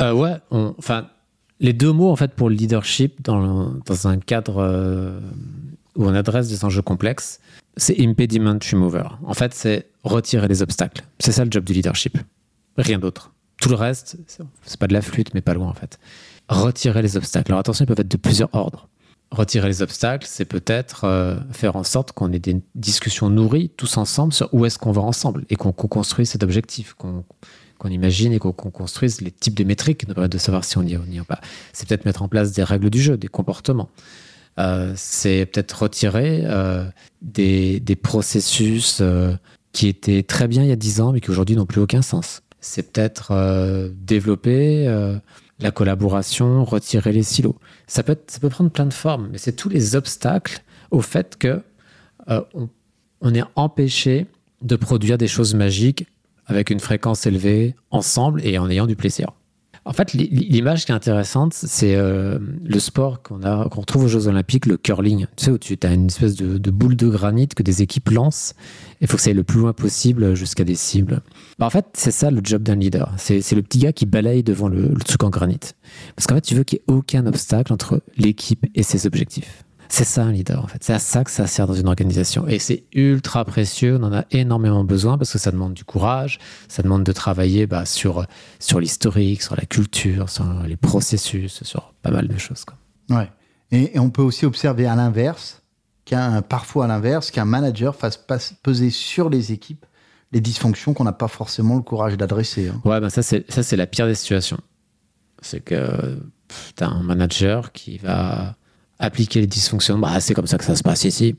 ouais, enfin, les deux mots en fait pour le leadership dans, dans un cadre euh, où on adresse des enjeux complexes, c'est impediment remover. En fait, c'est retirer les obstacles. C'est ça le job du leadership. Rien d'autre. Tout le reste, c'est pas de la flûte, mais pas loin en fait. Retirer les obstacles. Alors attention, ils peuvent être de plusieurs ordres. Retirer les obstacles, c'est peut-être euh, faire en sorte qu'on ait des discussions nourries tous ensemble sur où est-ce qu'on va ensemble et qu'on construise cet objectif, qu'on imagine et qu'on construise les types de métriques de savoir si on y est ou n'y est pas. C'est peut-être mettre en place des règles du jeu, des comportements. Euh, c'est peut-être retirer euh, des, processus qui étaient très bien il y a 10 ans mais qui aujourd'hui n'ont plus aucun sens. C'est peut-être développer la collaboration, retirer les silos. Ça peut, prendre plein de formes, mais c'est tous les obstacles au fait que on, on est empêché de produire des choses magiques avec une fréquence élevée, ensemble et en ayant du plaisir. En fait, l'image qui est intéressante, c'est euh, le sport qu'on qu'on retrouve aux Jeux Olympiques, le curling. Tu sais, où tu as une espèce de, boule de granit que des équipes lancent. Il faut que ça aille le plus loin possible jusqu'à des cibles. Bah, en fait, c'est ça le job d'un leader. C'est le petit gars qui balaye devant le, le truc en granit. Parce qu'en fait, tu veux qu'il n'y ait aucun obstacle entre l'équipe et ses objectifs. C'est ça un leader en fait. C'est à ça que ça sert dans une organisation. Et c'est ultra précieux. On en a énormément besoin parce que ça demande du courage, ça demande de travailler bah, sur, l'historique, sur la culture, sur les processus, sur pas mal de choses.
Ouais. Et, on peut aussi observer à l'inverse, qu'un, parfois à l'inverse, qu'un manager fasse peser sur les équipes les dysfonctions qu'on n'a pas forcément le courage d'adresser. Hein.
Ouais, ben ça, c'est, la pire des situations. C'est que tu as un manager qui va appliquer les dysfonctionnements, bah, c'est comme ça que ça se passe ici,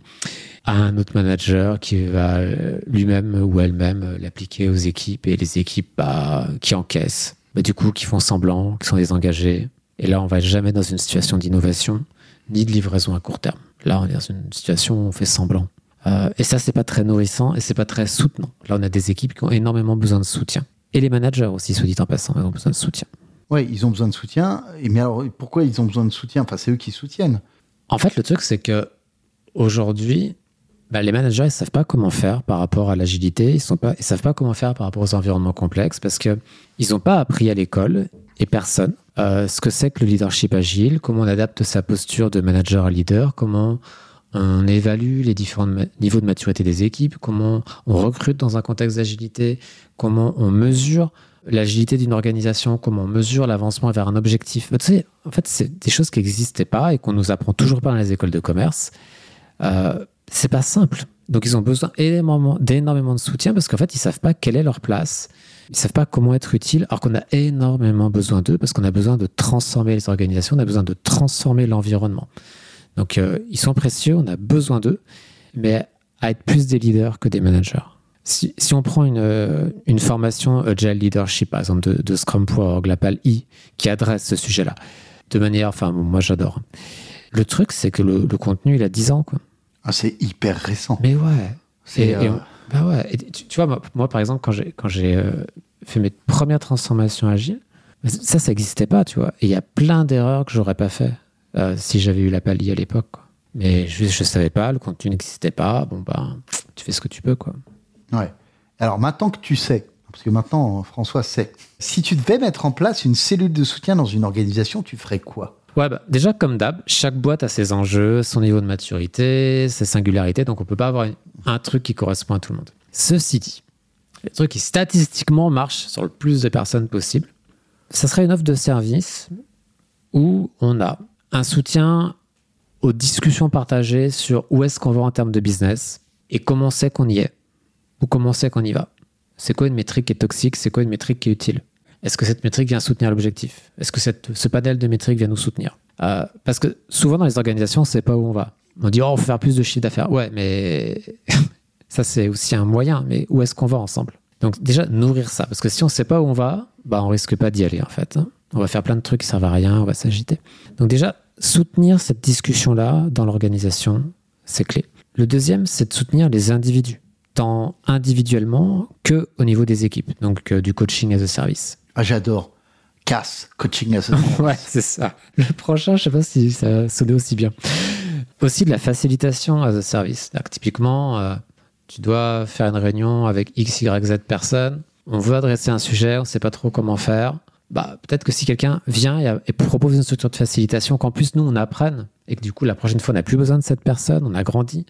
à un autre manager qui va euh, lui-même ou elle-même euh, l'appliquer aux équipes et les équipes bah, qui encaissent, bah, du coup qui font semblant, qui sont désengagés. Et là, on va jamais dans une situation d'innovation ni de livraison à court terme. Là, on est dans une situation où on fait semblant. Euh, et ça, c'est pas très nourrissant et c'est pas très soutenant. Là, on a des équipes qui ont énormément besoin de soutien. Et les managers aussi, soit dit en passant, ils ont besoin de soutien.
Oui, ils ont besoin de soutien. Mais alors, pourquoi ils ont besoin de soutien? Enfin, c'est eux qui soutiennent.
En fait, le truc, c'est que aujourd'hui, bah, les managers, ils savent pas comment faire par rapport à l'agilité. Ils ne savent pas comment faire par rapport aux environnements complexes parce que ils n'ont pas appris à l'école et personne euh, ce que c'est que le leadership agile, comment on adapte sa posture de manager à leader, comment on évalue les différents niveaux de maturité des équipes, comment on recrute dans un contexte d'agilité, comment on mesure l'agilité d'une organisation, comment on mesure l'avancement vers un objectif. Tu sais, en fait, c'est des choses qui n'existaient pas et qu'on nous apprend toujours pas dans les écoles de commerce. Euh, c'est pas simple. Donc, ils ont besoin d'énormément de soutien parce qu'en fait, ils savent pas quelle est leur place. Ils savent pas comment être utile, alors qu'on a énormément besoin d'eux parce qu'on a besoin de transformer les organisations, on a besoin de transformer l'environnement. Donc, euh, ils sont précieux, on a besoin d'eux, mais à être plus des leaders que des managers. Si, on prend une, euh, une, formation Agile Leadership, par exemple, de, de Scrum.org, la I, qui adresse ce sujet-là, de manière, enfin, moi j'adore. Le truc, c'est que le, contenu, il a 10 ans, quoi.
Ah, c'est hyper récent.
Mais ouais. Et, euh, bah ouais. tu, vois, moi, par exemple, quand j'ai, quand j'ai euh, fait mes premières transformations agiles, ça, ça n'existait pas, tu vois. Et il y a plein d'erreurs que j'aurais pas fait si j'avais eu la I à l'époque, Mais je savais pas, le contenu n'existait pas. Bon, bah, tu fais ce que tu peux, quoi.
Ouais. Alors maintenant que tu sais, parce que maintenant François sait, si tu devais mettre en place une cellule de soutien dans une organisation, tu ferais quoi?
Ouais, bah, déjà comme d'hab, chaque boîte a ses enjeux, son niveau de maturité, ses singularités, donc on peut pas avoir un truc qui correspond à tout le monde. Ceci dit, les trucs qui statistiquement marchent sur le plus de personnes possible. Ça serait une offre de service où on a un soutien aux discussions partagées sur où est-ce qu'on va en termes de business et comment c'est qu'on y est ou comment c'est qu'on y va. C'est quoi une métrique qui est toxique? C'est quoi une métrique qui est utile? Est-ce que cette métrique vient soutenir l'objectif? Est-ce que ce panel de métriques vient nous soutenir? Euh, Parce que souvent dans les organisations, on ne sait pas où on va. On dit, oh, on faut faire plus de chiffre d'affaires. Ouais, mais ça, c'est aussi un moyen. Mais où est-ce qu'on va ensemble? Donc, déjà, nourrir ça. Parce que si on ne sait pas où on va, bah, on risque pas d'y aller, en fait. Hein. On va faire plein de trucs qui servent à rien, on va s'agiter. Donc, déjà, soutenir cette discussion-là dans l'organisation, c'est clé. Le deuxième, c'est de soutenir les individus, tant individuellement que au niveau des équipes, donc euh, du coaching as a service.
Ah, j'adore. Casse, coaching as a service.
ouais, c'est ça. Le prochain, je sais pas si ça sonnait aussi bien. Aussi de la facilitation as a service. Donc, typiquement, euh, tu dois faire une réunion avec X, Y, Z personnes. On veut adresser un sujet, on ne sait pas trop comment faire bah, peut-être que si quelqu'un vient et, propose une structure de facilitation, qu'en plus nous on apprenne et que du coup la prochaine fois on n'a plus besoin de cette personne, on a grandi,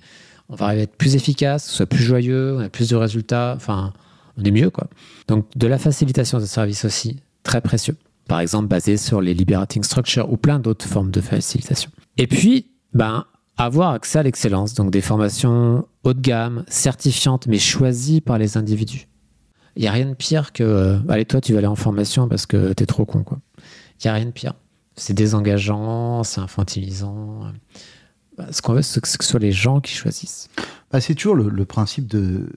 on va arriver à être plus efficace, soit plus joyeux, on a plus de résultats, enfin on est mieux quoi. Donc de la facilitation de service aussi, très précieux. Par exemple basé sur les liberating structures ou plein d'autres formes de facilitation. Et puis, ben, avoir accès à l'excellence, donc des formations haut de gamme, certifiantes, mais choisies par les individus. Il n'y a rien de pire que euh, allez, toi, tu vas aller en formation parce que tu es trop con. Il n'y a rien de pire. C'est désengageant, c'est infantilisant. Bah, ce qu'on veut, c'est que ce soit les gens qui choisissent.
Bah, c'est toujours le, principe de.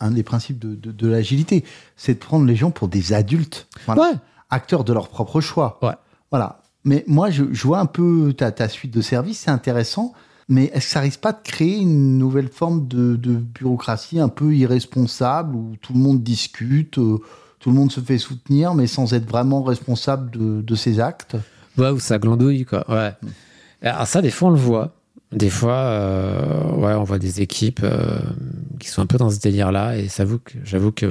Un, des principes de, l'agilité. C'est de prendre les gens pour des adultes. Acteurs de leur propre choix.
Ouais.
Voilà. Mais moi, je, vois un peu ta, ta suite de services, c'est intéressant. Mais est-ce que ça risque pas de créer une nouvelle forme de, bureaucratie un peu irresponsable où tout le monde discute, euh, tout le monde se fait soutenir, mais sans être vraiment responsable de, ses actes?
Ouais, ou ça glandouille, quoi. Ouais. Alors, ça, des fois, on le voit. Des fois, euh, ouais, on voit des équipes euh, qui sont un peu dans ce délire-là, et j'avoue que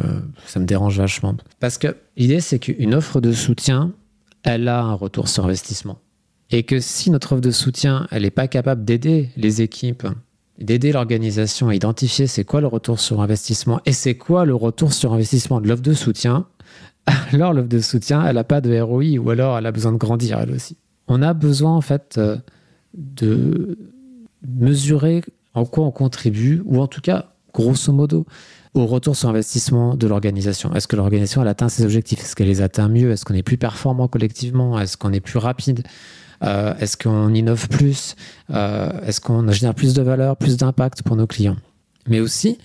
ça me dérange vachement. Parce que l'idée, c'est qu'une offre de soutien, elle a un retour sur investissement. Et que si notre offre de soutien, elle n'est pas capable d'aider les équipes, d'aider l'organisation à identifier c'est quoi le retour sur investissement et c'est quoi le retour sur investissement de l'offre de soutien, alors l'offre de soutien, elle n'a pas de ROI ou alors elle a besoin de grandir elle aussi. On a besoin en fait euh, de mesurer en quoi on contribue ou en tout cas, grosso modo, au retour sur investissement de l'organisation. Est-ce que l'organisation atteint ses objectifs? Est-ce qu'elle les atteint mieux? Est-ce qu'on est plus performant collectivement? Est-ce qu'on est plus rapide? Euh, est-ce qu'on innove plus? Euh, Est-ce qu'on génère plus de valeur, plus d'impact pour nos clients? Mais aussi,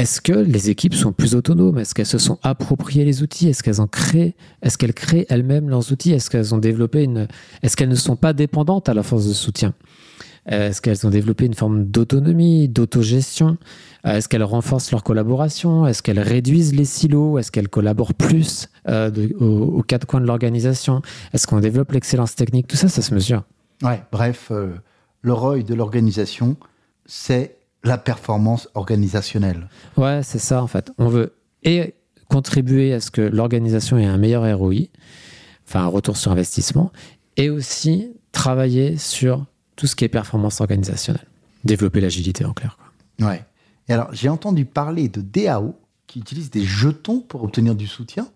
est-ce que les équipes sont plus autonomes? Est-ce qu'elles se sont appropriées les outils? Est-ce qu'elles en créent? Est-ce qu'elles créent elles-mêmes leurs outils? Est-ce qu'elles ont développé une Est-ce qu'elles ne sont pas dépendantes à la force de soutien? Est-ce qu'elles ont développé une forme d'autonomie, d'autogestion? Euh, est-ce qu'elles renforcent leur collaboration? Est-ce qu'elles réduisent les silos? Est-ce qu'elles collaborent plus euh, aux, quatre coins de l'organisation? Est-ce qu'on développe l'excellence technique? Tout ça, ça se mesure.
Ouais, bref, euh, le ROI de l'organisation, c'est la performance organisationnelle.
Ouais, c'est ça en fait. On veut et contribuer à ce que l'organisation ait un meilleur ROI, enfin un retour sur investissement, et aussi travailler sur tout ce qui est performance organisationnelle. Développer l'agilité en clair.
Quoi. Ouais alors, j'ai entendu parler de DAO qui utilise des jetons pour obtenir du soutien.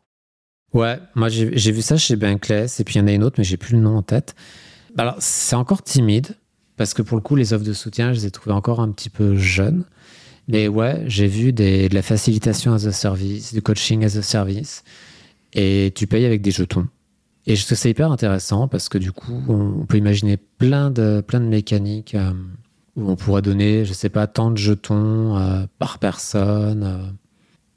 Ouais, moi j'ai vu ça chez Bankless et puis il y en a une autre, mais j'ai plus le nom en tête. Alors, c'est encore timide parce que pour le coup, les offres de soutien, je les ai trouvées encore un petit peu jeunes. Mais ouais, j'ai vu de la facilitation as a service, du coaching as a service, et tu payes avec des jetons. Et je trouve ça hyper intéressant parce que du coup, on, peut imaginer plein de, plein de mécaniques. Euh, où on pourrait donner, je sais pas, tant de jetons euh, par personne, euh,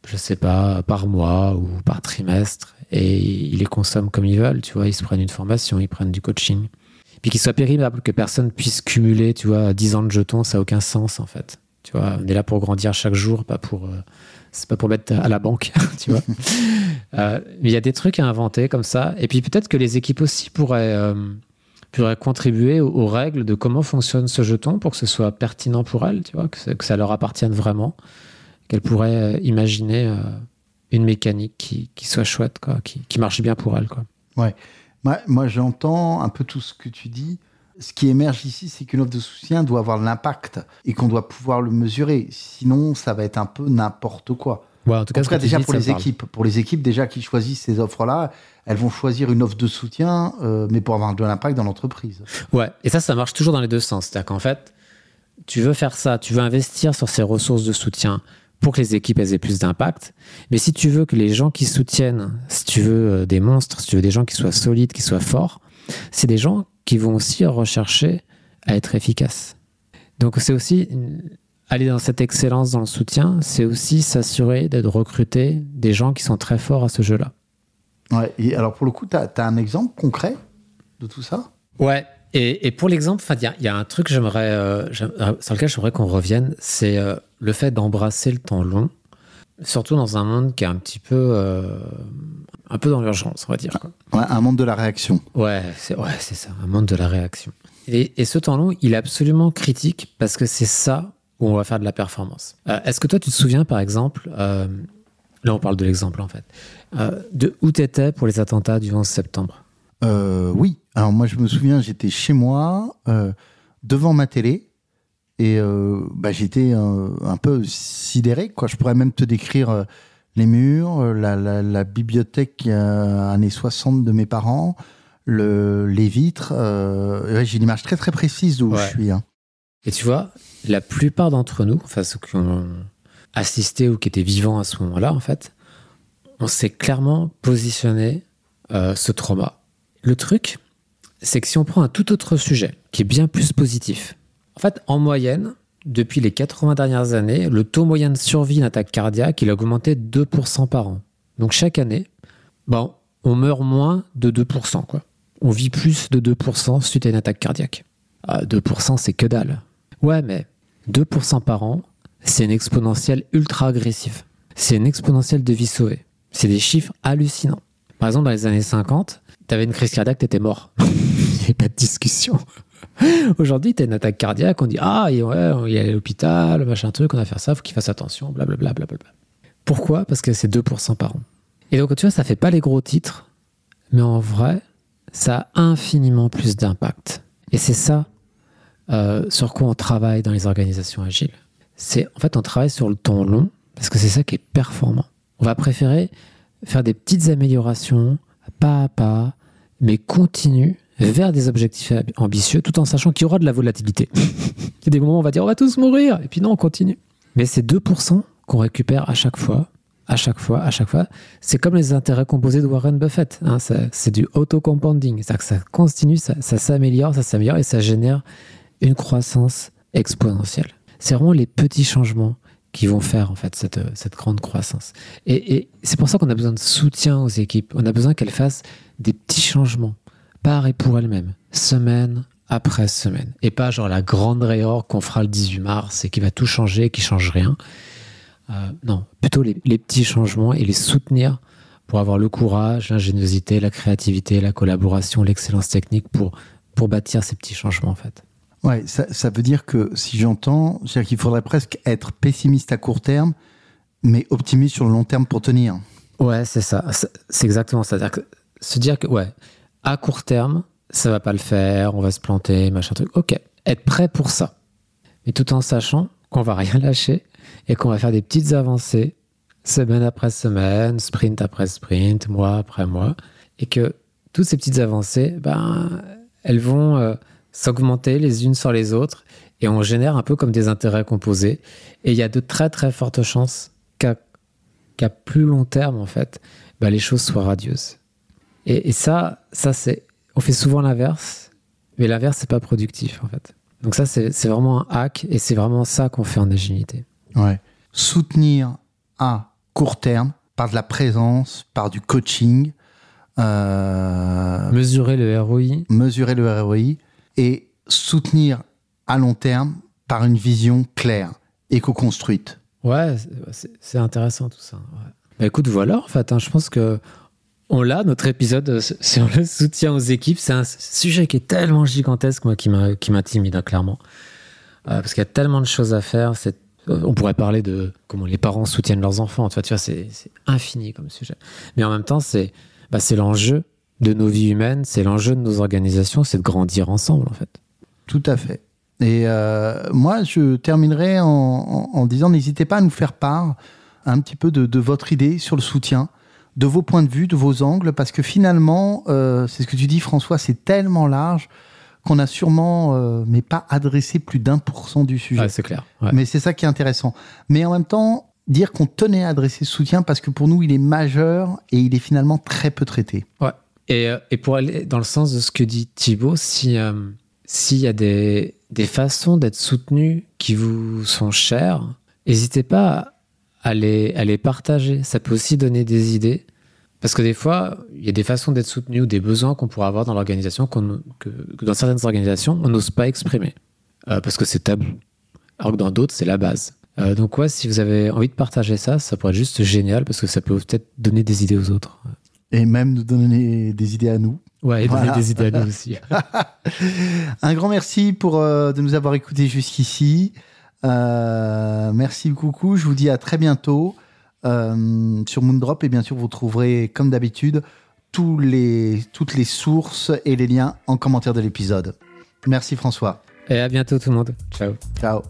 je sais pas, par mois ou par trimestre, et ils les consomment comme ils veulent, tu vois, ils se prennent une formation, ils prennent du coaching. Puis qu'il soit périmable, que personne puisse cumuler, tu vois, 10 ans de jetons, ça n'a aucun sens en fait. Tu vois, on est là pour grandir chaque jour, pas pour. Euh, c'est pas pour mettre à la banque, tu vois. mais il y a des trucs à inventer comme ça. Et puis peut-être que les équipes aussi pourraient pourraient contribuer aux, règles de comment fonctionne ce jeton pour que ce soit pertinent pour elles, tu vois, que, ça leur appartienne vraiment, qu'elles pourraient euh, imaginer euh, une mécanique qui, qui, soit chouette, quoi, qui, qui, marche bien pour elles. Quoi.
Ouais. Moi, moi j'entends un peu tout ce que tu dis. Ce qui émerge ici, c'est qu'une offre de soutien doit avoir l'impact et qu'on doit pouvoir le mesurer. Sinon, ça va être un peu n'importe quoi.
Ouais, en tout cas,
En tout déjà
dis,
pour les
parle.
équipes. Pour les équipes déjà qui choisissent ces offres-là, elles vont choisir une offre de soutien, euh, mais pour avoir de l'impact dans l'entreprise.
Ouais, et ça, ça marche toujours dans les deux sens. C'est-à-dire qu'en fait, tu veux faire ça, tu veux investir sur ces ressources de soutien pour que les équipes elles aient plus d'impact. Mais si tu veux que les gens qui soutiennent, si tu veux euh, des monstres, si tu veux des gens qui soient solides, qui soient forts, c'est des gens qui vont aussi rechercher à être efficaces. Donc c'est aussi aller dans cette excellence dans le soutien, c'est aussi s'assurer d'être recruter des gens qui sont très forts à ce jeu-là.
Ouais. Et alors pour le coup, tu as, un exemple concret de tout ça?
Ouais. Et, et pour l'exemple, il y, a- il y a un truc que j'aimerais, euh, euh, sur lequel j'aimerais qu'on revienne, c'est euh, le fait d'embrasser le temps long, surtout dans un monde qui est un petit peu, euh, un peu dans l'urgence, on va dire. quoi.
Ouais, Un monde de la réaction.
Ouais, c'est ouais, ça, un monde de la réaction. Et, et ce temps long, il est absolument critique parce que c'est ça où on va faire de la performance. Est-ce que toi, tu te souviens, par exemple, là on parle de l'exemple en fait, de où tu étais pour les attentats du 11 septembre?
Euh, oui. Alors moi, je me souviens, j'étais chez moi, euh, devant ma télé, et euh, bah, j'étais un peu sidéré. Quoi. Je pourrais même te décrire les murs, la, la- la bibliothèque années 60 de mes parents, le, les vitres. ouais, J'ai une image très très précise d'où
Ouais.
je suis. hein.
Et tu vois, la plupart d'entre nous, enfin ceux qui ont assisté ou qui étaient vivants à ce moment-là, en fait, on s'est clairement positionné ce trauma. Le truc, c'est que si on prend un tout autre sujet, qui est bien plus positif, en fait, en moyenne, depuis les 80 dernières années, le taux moyen de survie d'une attaque cardiaque, il a augmenté de 2% par an. Donc chaque année, bon, on meurt moins de 2%, quoi. On vit plus de 2% suite à une attaque cardiaque. Ah, 2%, c'est que dalle. Ouais, mais 2% par an, c'est une exponentielle ultra agressive. C'est une exponentielle de vie sauvée. C'est des chiffres hallucinants. Par exemple, dans les années 50, t'avais une crise cardiaque, t'étais mort. Il n'y avait pas de discussion. Aujourd'hui, t'as une attaque cardiaque, on dit Ah, ouais, il y a l'hôpital, machin truc, on va faire ça, faut qu'il fasse attention, blablabla. blablabla. Pourquoi? Parce que c'est 2% par an. Et donc, tu vois, ça fait pas les gros titres, mais en vrai, ça a infiniment plus d'impact. Et c'est ça euh, sur quoi on travaille dans les organisations agiles. C'est en fait on travaille sur le temps long parce que c'est ça qui est performant. On va préférer faire des petites améliorations pas à pas, mais continue vers des objectifs ambitieux tout en sachant qu'il y aura de la volatilité. Il y a des moments où on va dire on va tous mourir et puis non on continue. Mais ces 2% qu'on récupère à chaque fois, à chaque fois, à chaque fois, c'est comme les intérêts composés de Warren Buffett. hein, c'est du auto-compounding. C'est-à-dire que ça continue, ça, ça s'améliore, ça s'améliore et ça génère une croissance exponentielle. C'est vraiment les petits changements qui vont faire en fait cette, cette grande croissance. Et, et c'est pour ça qu'on a besoin de soutien aux équipes. On a besoin qu'elles fassent des petits changements par et pour elles-mêmes, semaine après semaine. Et pas genre la grande réorg qu'on fera le 18 mars et qui va tout changer, qui change rien. Euh, non, plutôt les, les petits changements et les soutenir pour avoir le courage, l'ingéniosité, la créativité, la collaboration, l'excellence technique pour, pour bâtir ces petits changements en fait.
Ouais, ça, ça veut dire que si j'entends, c'est-à-dire qu'il faudrait presque être pessimiste à court terme, mais optimiste sur le long terme pour tenir.
Ouais, c'est ça. C'est c'est exactement ça. C'est-à-dire que se dire que, ouais, à court terme, ça va pas le faire, on va se planter, machin truc. Ok, être prêt pour ça. Mais tout en sachant qu'on va rien lâcher et qu'on va faire des petites avancées, semaine après semaine, sprint après sprint, mois après mois, et que toutes ces petites avancées, ben, elles vont euh, s'augmenter les unes sur les autres et on génère un peu comme des intérêts composés. Et il y a de très très fortes chances qu'à plus long terme, en fait, bah, les choses soient radieuses. Et, et ça, ça c'est, on fait souvent l'inverse, mais l'inverse, c'est pas productif, en fait. Donc ça, c'est c'est vraiment un hack, et c'est vraiment ça qu'on fait en agilité.
Ouais. Soutenir à court terme par de la présence, par du coaching, euh,
Mesurer le ROI,
mesurer le ROI et soutenir à long terme par une vision claire, éco-construite.
ouais, c'est- c'est intéressant tout ça. ouais. Bah, écoute, voilà, en fait, hein, je pense que on l'a, notre épisode euh, sur le soutien aux équipes. C'est un sujet qui est tellement gigantesque, moi, qui m'intimide, hein, clairement. Euh, parce qu'il y a tellement de choses à faire. Euh, on pourrait parler de comment les parents soutiennent leurs enfants. Tu vois, tu vois c'est infini comme sujet. Mais en même temps, c'est bah, l'enjeu de nos vies humaines, c'est l'enjeu de nos organisations, c'est de grandir ensemble, en fait.
Tout à fait. Et moi, je terminerai en disant n'hésitez pas à nous faire part un petit peu de, votre idée sur le soutien, de vos points de vue, de vos angles, parce que finalement, euh, c'est ce que tu dis François, c'est tellement large qu'on a sûrement, euh, mais pas adressé plus d'un pour cent du sujet.
c'est clair.
Mais c'est ça qui est intéressant. Mais en même temps, dire qu'on tenait à adresser ce soutien parce que pour nous, il est majeur et il est finalement très peu traité.
Ouais. Et, euh, et pour aller dans le sens de ce que dit Thibaut, si s'il y a des, des façons d'être soutenu qui vous sont chères, n'hésitez pas à les, à les partager. Ça peut aussi donner des idées. Parce que des fois, il y a des façons d'être soutenu ou des besoins qu'on pourrait avoir dans l'organisation que, que, dans certaines organisations, on n'ose pas exprimer. Euh, parce que c'est tabou. Alors que dans d'autres, c'est la base. Euh, donc ouais, si vous avez envie de partager ça, ça pourrait être juste génial parce que ça peut peut-être donner des idées aux autres.
Et même nous donner des idées à nous.
Ouais, et donner des idées à nous aussi.
Un grand merci pour, euh, de nous avoir écoutés jusqu'ici. Euh, merci beaucoup. Je vous dis à très bientôt euh, sur Moondrop. Et bien sûr, vous trouverez, comme d'habitude, tous les, toutes les sources et les liens en commentaire de l'épisode. Merci François.
Et à bientôt tout le monde. Ciao.
Ciao.